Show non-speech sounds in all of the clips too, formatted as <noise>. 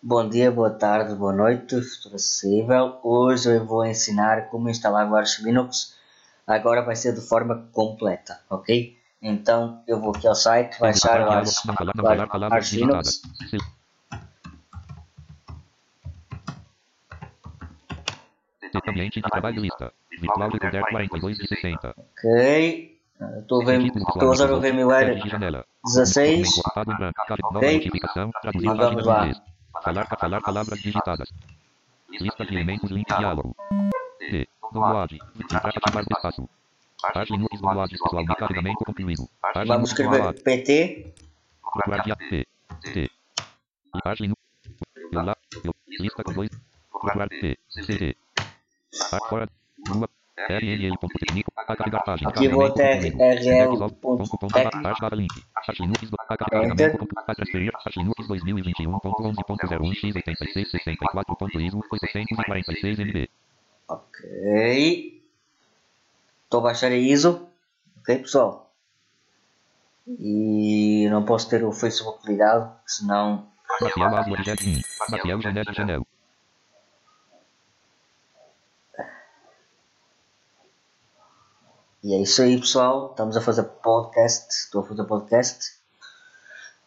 Bom dia, boa tarde, boa noite, se for possível. Hoje eu vou ensinar como instalar o Arch Linux. Agora vai ser de forma completa, ok? Então eu vou aqui ao site, baixar Arch Linux. Ambiente de trabalho lista. Virtual Recorder 42 de 60. Ok. Estou usar o VMware de janela. 16. Quadro branco. Ok. Vamos lá. Falar, falar palavras digitadas. Lista de elementos link diálogo. D. Download. Para ativar espaço. Arch Linux download pessoal de carregamento concluído. Arch Vamos escrever. PT. Guardia P. T. Eu. Lista com dois. Guarda P. C. Arch Rua. RNL.tecnico. A carregar página. Linux do a Enter. carregamento. A transferir. Arch Linux 2021.11.01x8664.ISO 846 MB. Ok. Estou baixar a ISO. Ok, pessoal? E não posso ter o Facebook ligado, senão Maciel Aswad Jardim. Maciel Janete Janel. E é isso aí, pessoal. Estamos a fazer podcast. Estou a fazer podcast.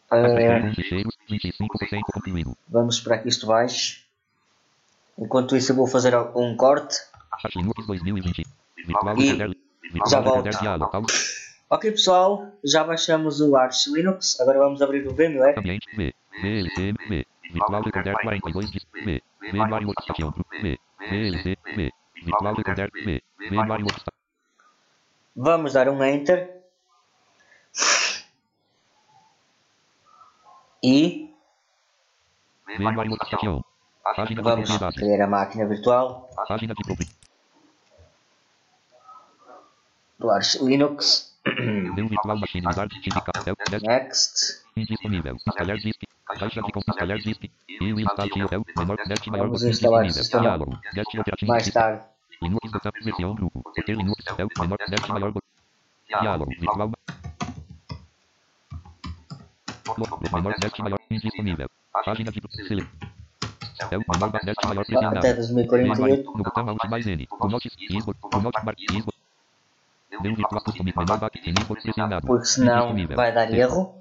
Transferir ficheiros. 25% concluído. vamos esperar que isto baixe. Enquanto isso, eu vou fazer um corte. Arch Linux 2020. Virtual E já volto. Ok, pessoal. Já baixamos o Arch Linux. Agora vamos abrir o VMware. Ambiente V. VLC V. Virtual Recorder 42 de V. VMware Workstation. V. VLC V. Virtual Recorder V. VMware Workstation. Vamos dar um Enter. E vamos criar a máquina virtual Página de propriedades. do Arch Linux. Next. indisponível. Instalar disk. Caixa de instalar. E o maior instalar Diálogo. Operativo. Mais tarde. Linux botão versão grupo. Ter Linux TOL. Menor teste maior. Diálogo. Virtual. Menor teste maior indisponível. Página de sele. TOL. Menor teste maior pressionado. Até 2048. No botão Alt mais N. O Note Isbo. O Note Bar Isbo. Meu virtual costume menor back Isbo pressionado. Porque senão vai dar erro.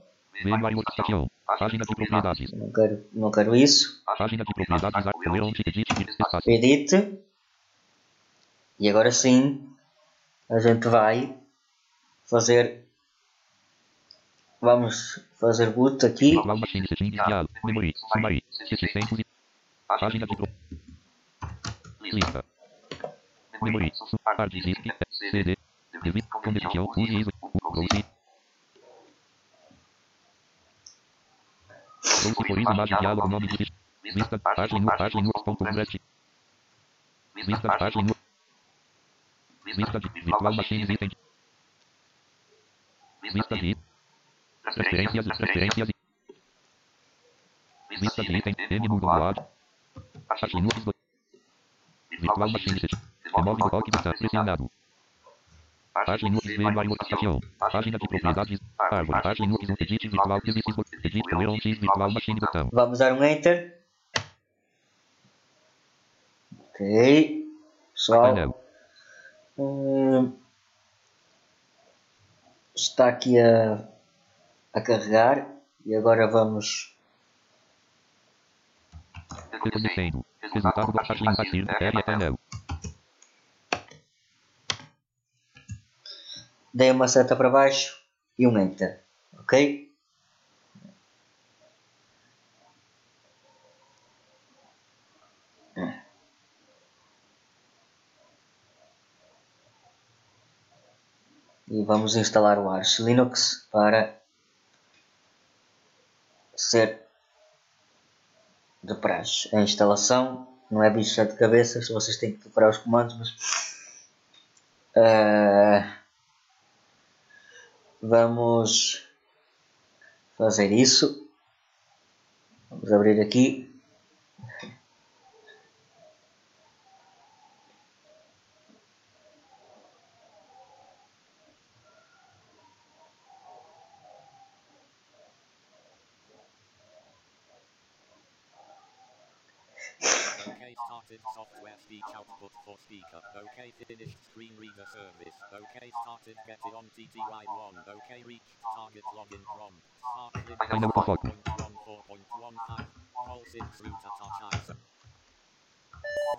VMware Workstation. Página de propriedades. Não quero, não quero isso. Página de propriedades. Edit. E agora sim a gente vai fazer. Vamos fazer boot aqui. Virtual Machine Settings Diálogo. Memory. Summary. 700. Página de. Lista. Memory. Hard disk. CD. Devido. Conexão. Use ISO. Browse. Browse por. Imagem diálogo. Nome de. Vista. Página. Página. nu.convert. Vista. Página. Vista de Virtual Machine Item. Vista de Preferências. Preferências. Vista de item. M download. Arch Linux. do- Virtual Machine Set. Remove o toque botão pressionado. Arch Linux VMware Workstation. Página de propriedades. Árvore. Arch Linux um Edit Virtual Services. Edit Leon X Virtual Machine botão. Vamos dar um enter. Ok. Pessoal. Hum, está aqui a, a carregar. E agora vamos. Reconhecendo. Resultado Painel. Dei uma seta para baixo e um enter. Ok? E vamos instalar o Arch Linux para ser de praxe. A instalação não é bicho de sete cabeças, vocês têm que preparar os comandos, mas ah, vamos fazer isso. Vamos abrir aqui. Started software speech output for speaker. OK finished screen reader service. OK started getting on TTY1. OK reach target login from. Start Ainda muito foco. 1.14.1 All 6 root attack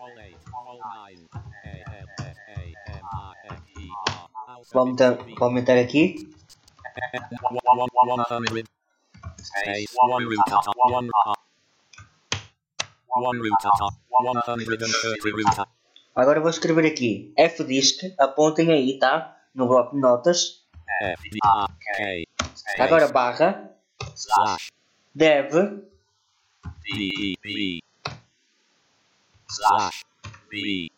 All 8, all 9. A L S A M I F E R. Vamos ter, vamos meter aqui. One, one. Space. One root attack. One. uh, One root attack. One Agora vou escrever aqui Fdisk, apontem aí, tá? No bloco de notas. Agora barra slash dev D B slash B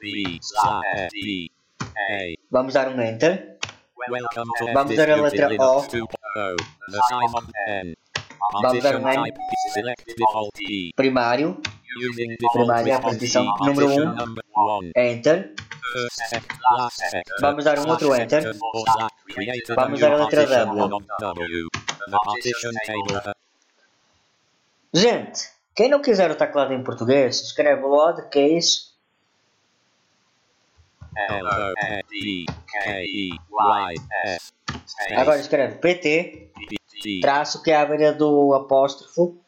B slash F D A. Vamos dar um enter. Vamos dar a letra O. 2.0. The time of N. Vamos dar um N. Select default key. Primário. Primária, response posição número Partition um. number one. Enter. Vamos dar um outro enter. Vamos dar a letra W. Gente, quem não quiser o teclado em português, escreve load case L O D K E Y S. Agora escreve PT, traço que é a beira do apóstrofo,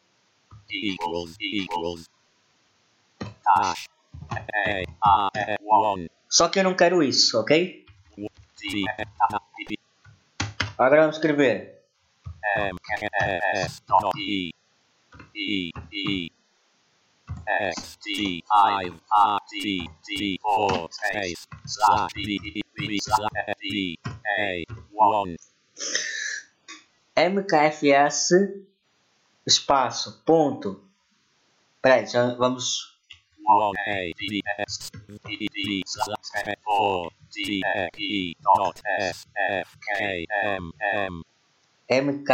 equals equals dash A one só que eu não quero isso, ok? Agora vamos escrever M S dot E E E S T five R T T four space slash B B slash D A one MKFS espaço, ponto. Peraí, já vamos. MK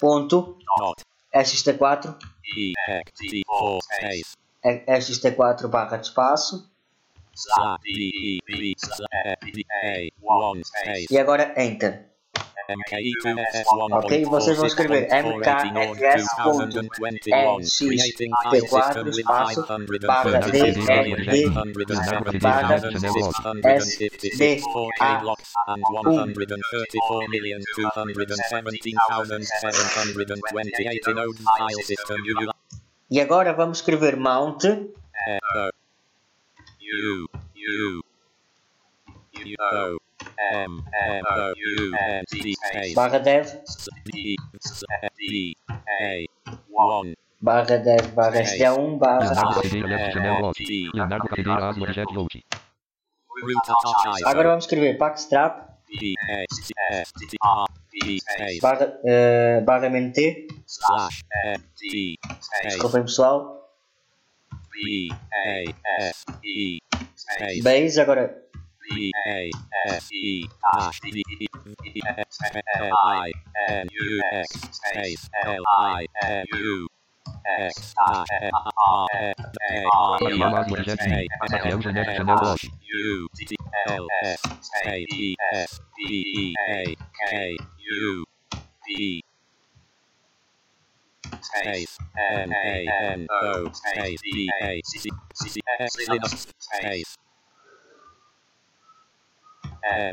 ponto. Dot. ST4 E X T four space ST4 barra de espaço. E agora Enter. Ok, vocês vão escrever MKFS ponto SXT4 espaço barra DRD barra SDA e agora vamos escrever mount U U U M M O barra dev D D A one. Barra dev barra SDA1 barra Leonardo Cadeira Left Janela Lote. Leonardo Cadeira Aslo Jet Lote. root attack agora vamos escrever packstrap A S. Barra, eh, barra MNT slash F T space desculpem pessoal. A S E base agora B A S E E space E space space E S D E A K U D space N A N O space D A C C S Linux space N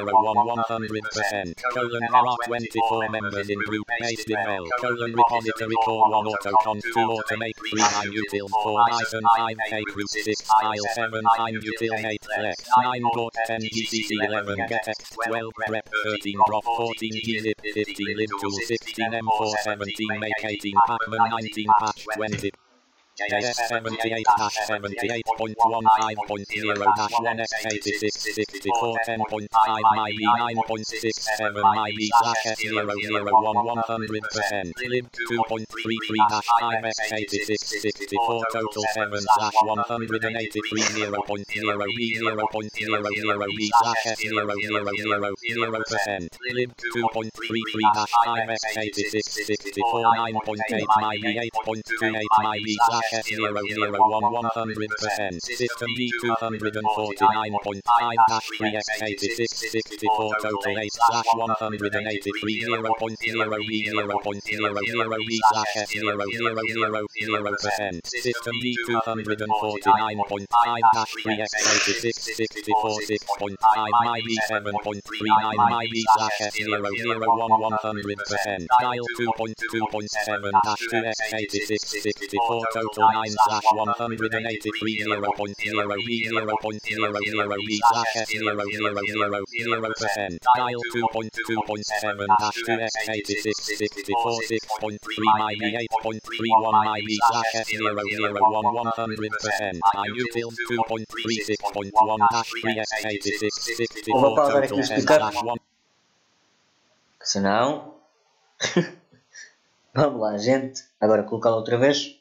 100% colon there are 24 members in group based email colon repository core 1 autocon 2 automate 3 9 util 4 Python 5 k group 6 file 7 9 util 8 flex 9 port 10 gcc 11 get x 12 prep 13 drop 14 gzip 15 libtool 16 m4 17 make 18 pacman 19 patch 20 186.5.1 MIB 9.67 MIB slash S001 100% lib 2.33 hash IMS8664 total 7 slash 183 0.0 B 0.00 B slash S000 percent lib 2.33 hash IMS8664 9.8 MIB 8.28 MIB slash S001 100% system D249.5 hash 3x8664 total 8 slash 183 0.0 B 0.00 B slash S000 system D249.5 hash 3x8664 6.5 MIB 7.39 MIB slash S001 100% dial 2.2.7 hash 2x8664 total 9 slash 183 0.0 B 0.00 B slash S000 dial 2.2.7 hash 2x8664 6.3 MIB 8.31 MIB slash S001 100% IUTIL 2.36.1 hash 3x8664 Eu vou pausar aqui total e 10 explicar. slash 1 Senão. Vamos lá, gente. Agora colocá-la outra vez.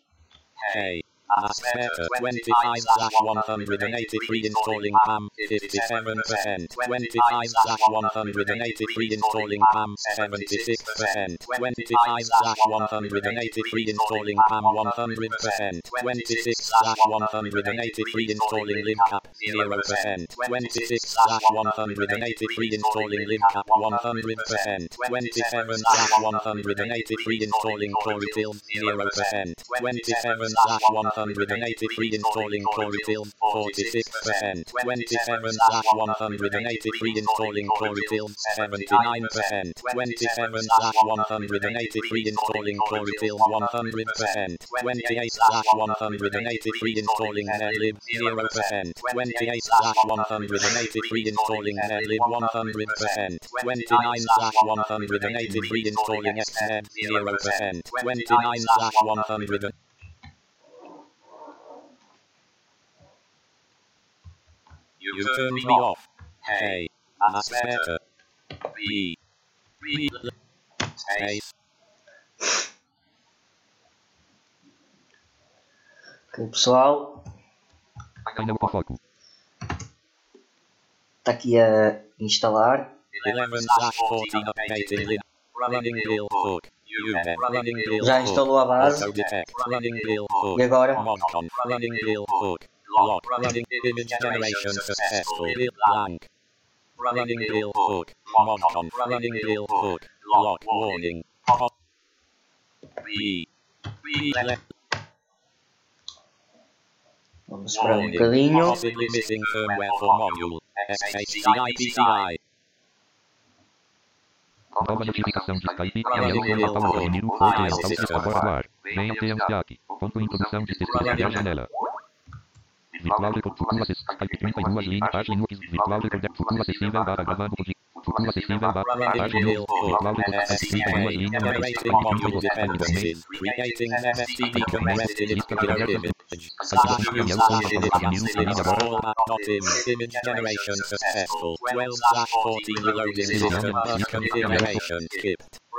Hey. Aspector 25 slash 183 installing PAM 57%. 25 slash 183 installing PAM 76%. 25 slash 183 installing PAM 100%. 26 slash 183 installing libcap 0%. 26 slash 183 installing libcap 100%. 27 slash 183 installing Corytil 0%. 27 slash 183 installing Corytil 46%. 27 slash 183 installing Corytil 79%. 27 slash 183 installing Corytil 100%. 28 slash 183 installing Netlib 0%. 28 slash 183 installing Netlib 100%. 29 slash 183 installing XNet 0%. 29 slash 100 Me off. Hey, Aspector. B. Read. Space. Pessoal. Painel com foco. Está aqui a instalar. 11 slash 14 updating lib. Running hook. Já instalou a base. E agora? Lock running image generation successful. Blank. Running bill hook. Moncon running bill hook. Lock warning. Pop. B. B. Left. Vamos esperar um. Possibly missing firmware for module. SHCI PCI. Nova notificação de Skype. Ariel com Natal Casimiro. Ok, Natal está fora do ar. Venha ter Ansiak. Ponto introdução de texto de a janela. Virtual Record Futuro acessível. Skype 32 linhas. Página Linux. Virtual Record Futuro acessível. Barra gravando. pod- Futuro acessível. Barra. Página Linux. Virtual Record Skype 32 linhas. Generating module dependencies. Creating MFTD compressed image computer image. Slash use slash image image format not im. Image generation successful. 12 slash 14 reloading system bus configuration skipped.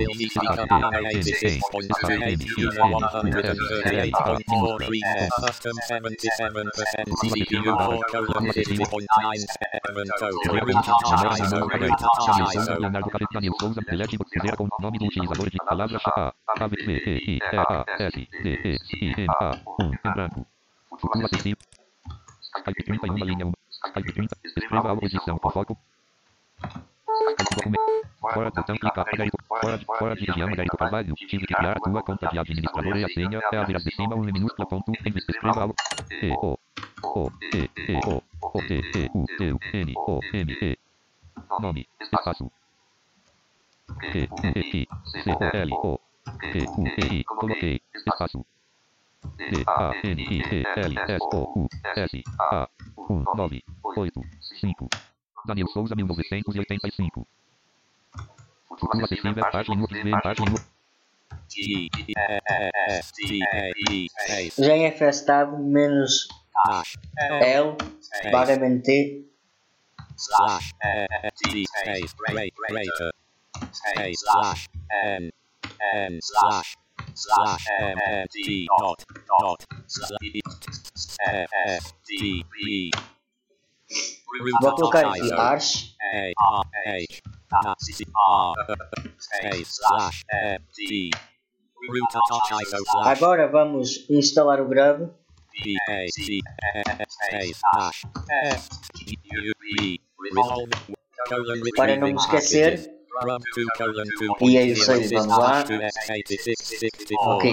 as util CCP 86.2 138.43 custom 77% CPU 4 colon 50.97 total retouch ISO retouch ISO Leonardo Capeta Nil Souza. Delete dizer com nome do utilizador de palavra-chave. Chave B, E, I, E, A, S, D, E, I, N, A, 1, em branco. Futuro acessível. Skype 31 linha 1. Skype 30. Escreva algo edição com foco. Fora botão clicar Adérito. Fora de, fora de região Adérito Carvalho. Tive que criar a tua conta de administrador e a senha é abrir as de cima, um minúscula ponto, em escreva algo. E, O, O, E, E, O, O, T, T, U, T, U, N, O, M, E. Nome, espaço. P, U, E, I, C, O, L, O. P, U, E, I, coloquei, espaço. D, A, N, I, E, L, S, O, U, S, A, 1, 9, 8, 5. Daniel Souza, 1985. Futuro acessível, página, ver, página, G E S T A E space GFS tab menos L barra MNT slash T. Space rate greater space slash N N slash slash M M D dot dot slash F F D B Vou colocar aqui Arch A R H R C R space slash M D root of ISO slash Agora vamos instalar o Grub para não me esquecer. Rum 2 colon 2 E é isso aí, vamos lá. Ok.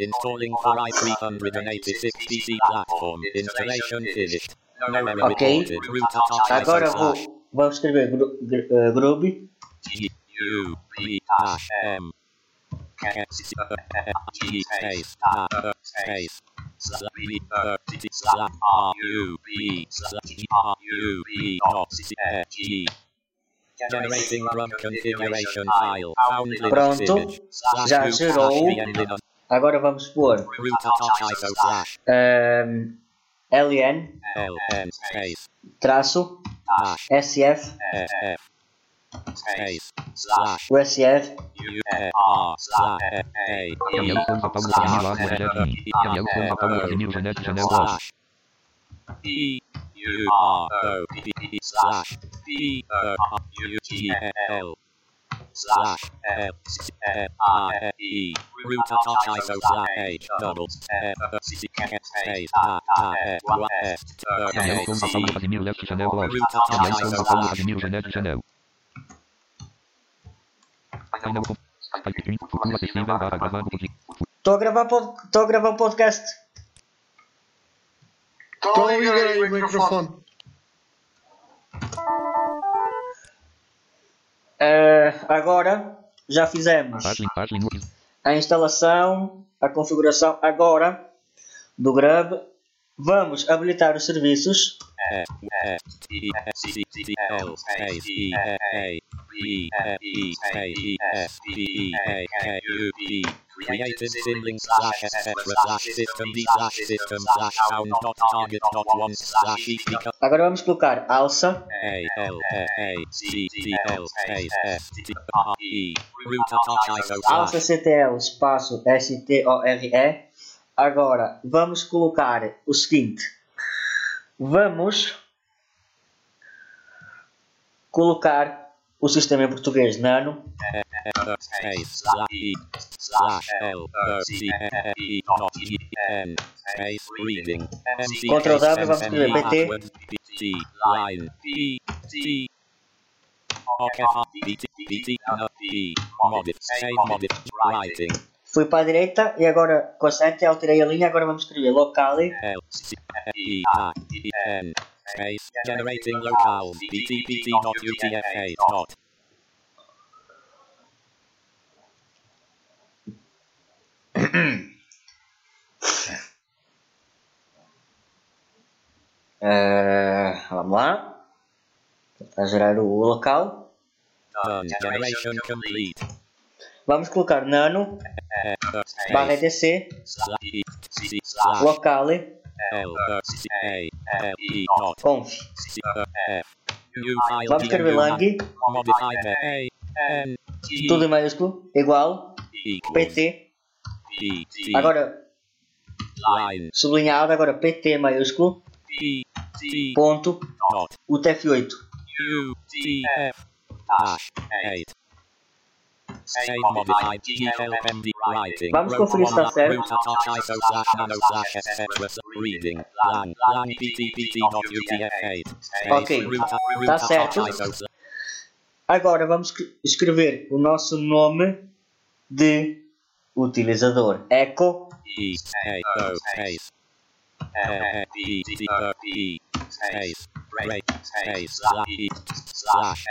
Installing for i386 PC platform. Installation finished. No error Ok. reported. Root of Agora ISO vou, slash vamos escrever gru, gr, eh, Grub G U B hash M K C G space R space slash B uh, T slash R U B slash G R U B dot C uh, G Generating run configuration file. Found Linux Pronto. image. Slash Já root gerou. Agora vamos pôr ehm, LN traço SF F space slash USF U R slash F A Daniel Souza, Paulo Casimiro, Lago, Janete, Daniel Souza, Paulo Casimiro, Janete, Janel, Ross. slash E U R O P slash P O U G L slash F R E root of ISO slash H double F C K space R R F Y Souza, Paulo C Casimiro, Leste, Janel, Ross. root Daniel ISO slash pod- Estou a gravar estou a gravar podcast. Então liga aí o microfone. Eh, agora já fizemos a instalação, a configuração agora do Grub. Vamos habilitar os serviços. E E E E E created sibling slash S slash system D slash system slash sound dot target dot one slash E Agora vamos colocar alça A L A C T L space T R E root of ISO alça slash CTL espaço STORE. Agora vamos colocar o seguinte. Vamos colocar o sistema em português nano. E E E Ctrl W, vamos escrever PT. T Fui para a direita e agora com a sete alterei a linha. Agora vamos escrever locale. L C E E N space generating locale B T B T dot U T F A dot <coughs> Eh, vamos lá. A gerar o local. done generation complete Vamos colocar nano barra EDC locale conf. Vamos escrever lang. Tudo em maiúsculo. Igual. PT, agora sublinhado, agora PT maiúsculo, ponto, dot UTF-8. Vamos conferir se está certo. Root at ISO slash nano slash etc. Reading. Lang. Lang PT PT dot UTF-8. Ok, tá at certo. Slash- Agora vamos escre- escrever o nosso nome de utilizador. Echo space space slash E slash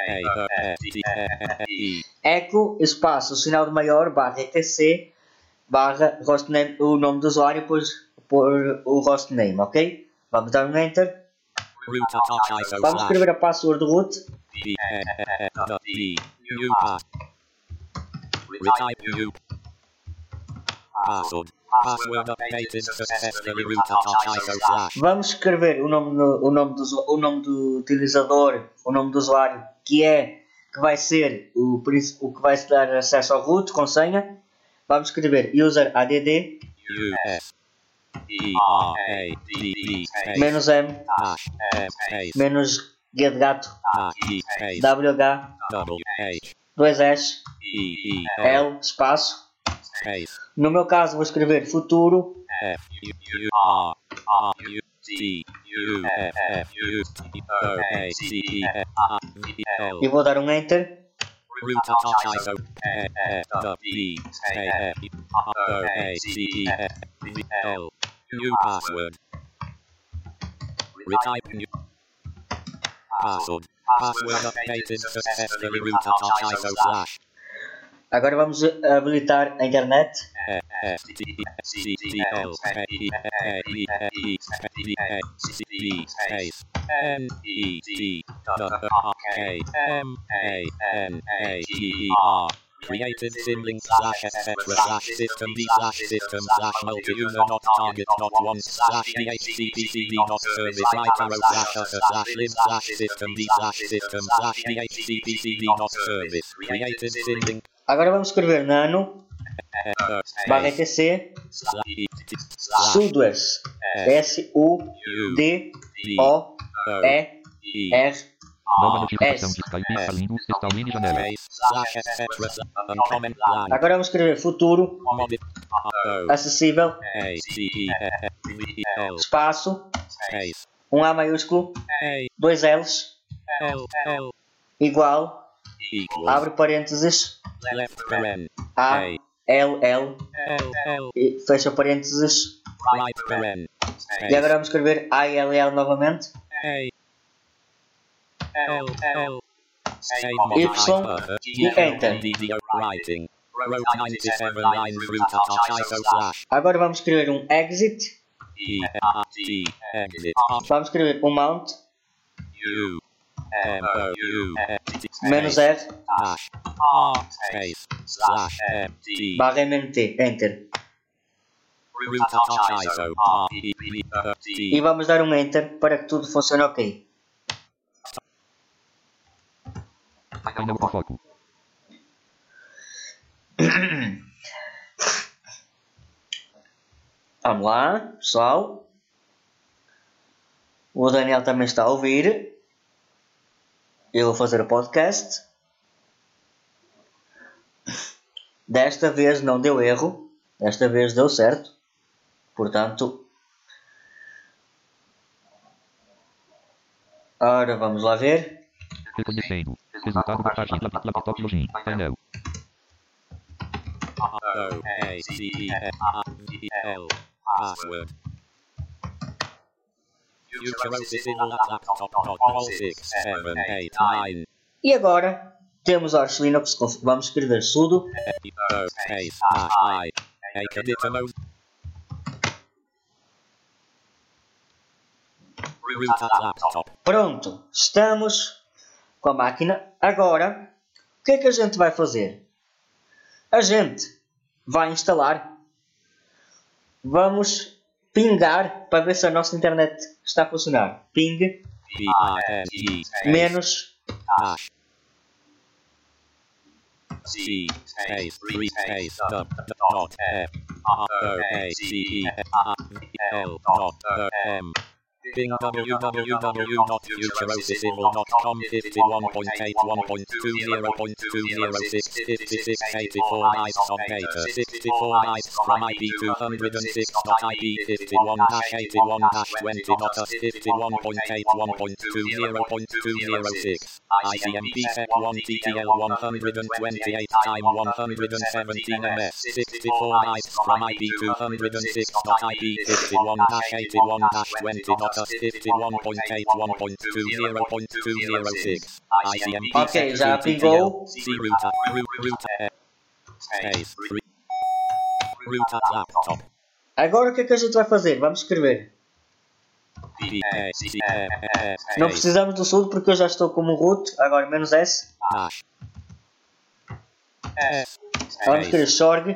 A O F T F E echo espaço sinal de maior barra etc barra hostname, o nome do usuário depois por o hostname, ok? Vamos dar um enter. Vamos escrever a password root. Vamos escrever o nome o nome do, o nome do utilizador, o nome do usuário, que é que vai ser o, o que vai dar acesso ao root com senha. Vamos escrever user add S menos m. Menos g de gato. Wh double H. 2s E E L espaço. No meu caso vou escrever futuro F U U R R U T U F F U T O A C E F R V L. E vou dar um enter. root ISO F F W space F R O A C E F V L. New password. Retype new password. Password updated successfully. Root ISO slash Agora vamos habilitar a internet. Created symlink slash etc slash system d slash system slash multi-user not target not one slash dhcpcd not service arrow slash user slash lib slash system d slash system slash dhcpcd not service created symlink Agora vamos escrever nano barra etc sudoers s u d o e r Nova notificação de Skype janela. Agora vamos escrever futuro acessível espaço um A maiúsculo dois L's igual abre parênteses. A L L. E fecha parênteses. E agora vamos escrever A L L novamente. Y e enter. DDO writing row 97 line root at ISO slash agora vamos escrever um exit. Vamos escrever um mount m o u menos R slash t barra MNT enter e vamos dar um enter para que tudo funcione ok. <coughs> Vamos lá, pessoal. O Daniel também está a ouvir. Eu vou fazer o podcast. Desta vez não deu erro. Desta vez deu certo. Portanto. Ora, vamos lá ver. Reconhecendo. Resultado da página lap- laptop login. Painel. o a c e f r v l password E agora temos Arch Linux. Vamos escrever sudo Pronto, estamos com a máquina. Agora, o que é que a gente vai fazer? A gente vai instalar. Vamos pingar para ver se a nossa internet está a funcionar. Ping menos C A E. Bing www.futurouscivil.com 51.81.20.206 56 84 nice on paper 64 nice from IP 206.IP 51 hash 81 hash 20 dot 51.81.20.206 ICMP FEC 1 TTL 128 time 117 MS 64 nice from IP 206.IP 51 hash 81 hash 20 dot 51.81.20.206 ICMP Ok, já pingou. Agora o que é que a gente vai fazer? Vamos escrever. Não precisamos do sul porque eu já estou como root. Agora menos S. Vamos escrever sorg.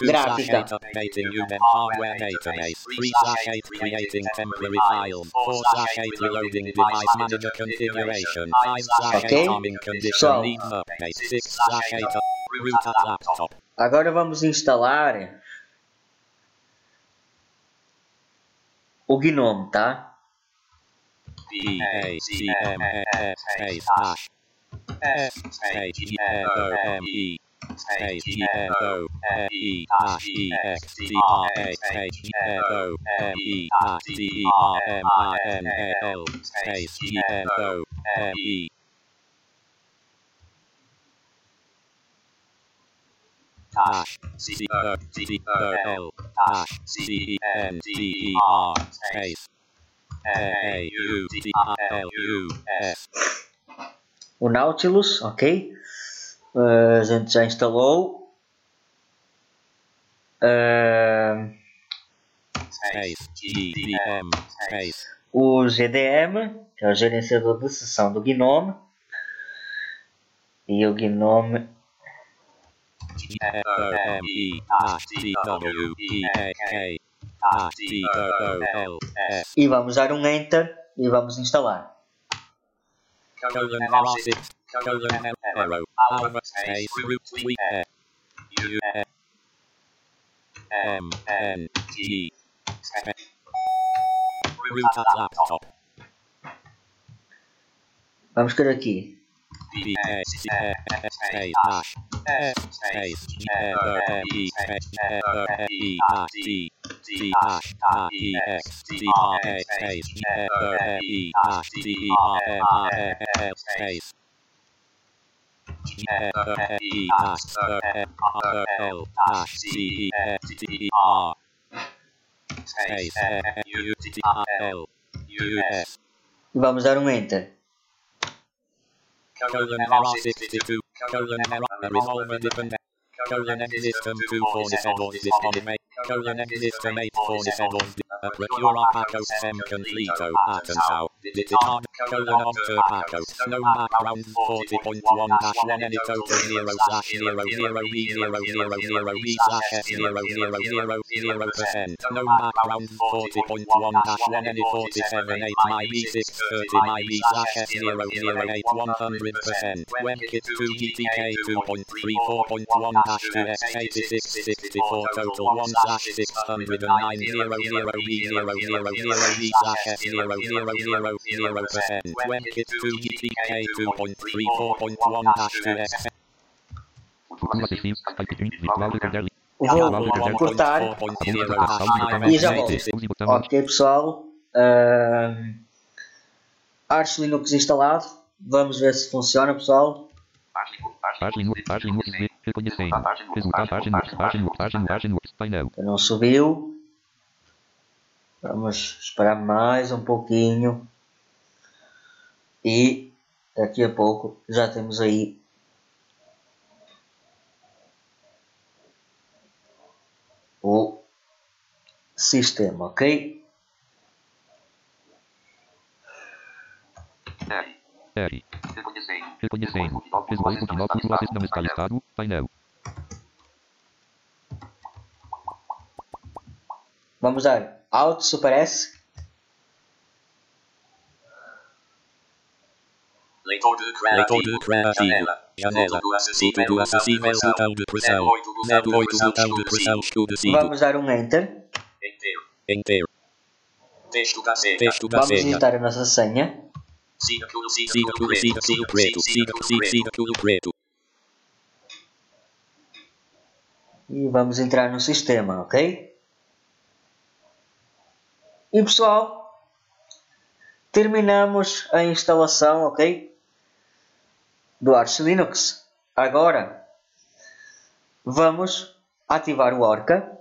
T dot M colon R revolver dip space colon octo pagos LLVM lives well point Pronto, agora. E vamos instalar o Gnome, tá? B A C M S space hash S space G O M E space G O M E hash E X T R A space G O M E hash T E R M I N A L space G O M E. Hash C O T O L hash C E N T E R space A U T I L U S. O Nautilus, ok? Uh, a gente já instalou. Uh, o GDM, que é o gerenciador de sessão do Gnome. E o Gnome e vamos dar um Enter e vamos instalar. Colon R six colon arrow alpha space root tweet U M N T root laptop Vamos escrever aqui. B A C space hash S space G O M E E E X E E E E E E vamos dar um Enter. colon R62 colon R revolver dependent colon M system 247 disconnect colon M system 847 procura pacos sem completo atentao Vitard, colon of Turpaco, no background 40.1 dash 1 any total 0 slash 0 0 V 0 0 0 V slash F 0 0 0 0 percent, no background 40.1 dash 1 any 47 8 my V 6 30 my V slash F 0 0 8 100 percent, WebKit 2 GTK 2.34.1 dash 2 S 86 64 total 1 slash 609 0 0 V 0 0 0 V slash F 0 0 0 0 percent, WebKit 2 GTK 2.34.1 dash 2 S Futuro acessível. Type 1. Virtual recorder. Vou cortar. E já volto. Ok, pessoal. Ahm, Arch Linux instalado. Vamos ver se funciona, pessoal. Não subiu. Vamos esperar mais um pouquinho. E daqui a pouco já temos aí o sistema, ok? R. Reconhecendo. Esboço de novo. Futuro acessível. Não está listado. Painel. Vamos dar Alt Super S. Leitor de criativo. Janela. Título acessível. Botão de pressão. 08 botão de pressão. Vamos dar um Enter. Enter. Texto da senha. Texto da Vamos digitar a nossa senha. Siga tudo, siga tudo, siga tudo preto. Siga siga tudo preto. E vamos entrar no sistema, ok? E pessoal, terminamos a instalação, ok? Do Arch Linux. Agora, vamos ativar o Orca.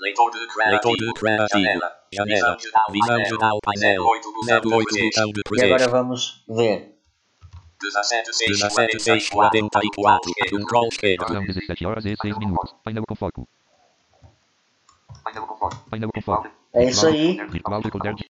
Leitor de criativo. Janela. Visão geral painel. 08 botão de E agora vamos ver. 17644. Um crawl esquerdo. São 17 horas e 6 minutos. Painel com foco. Painel com foco. É isso aí. Virtual recorder.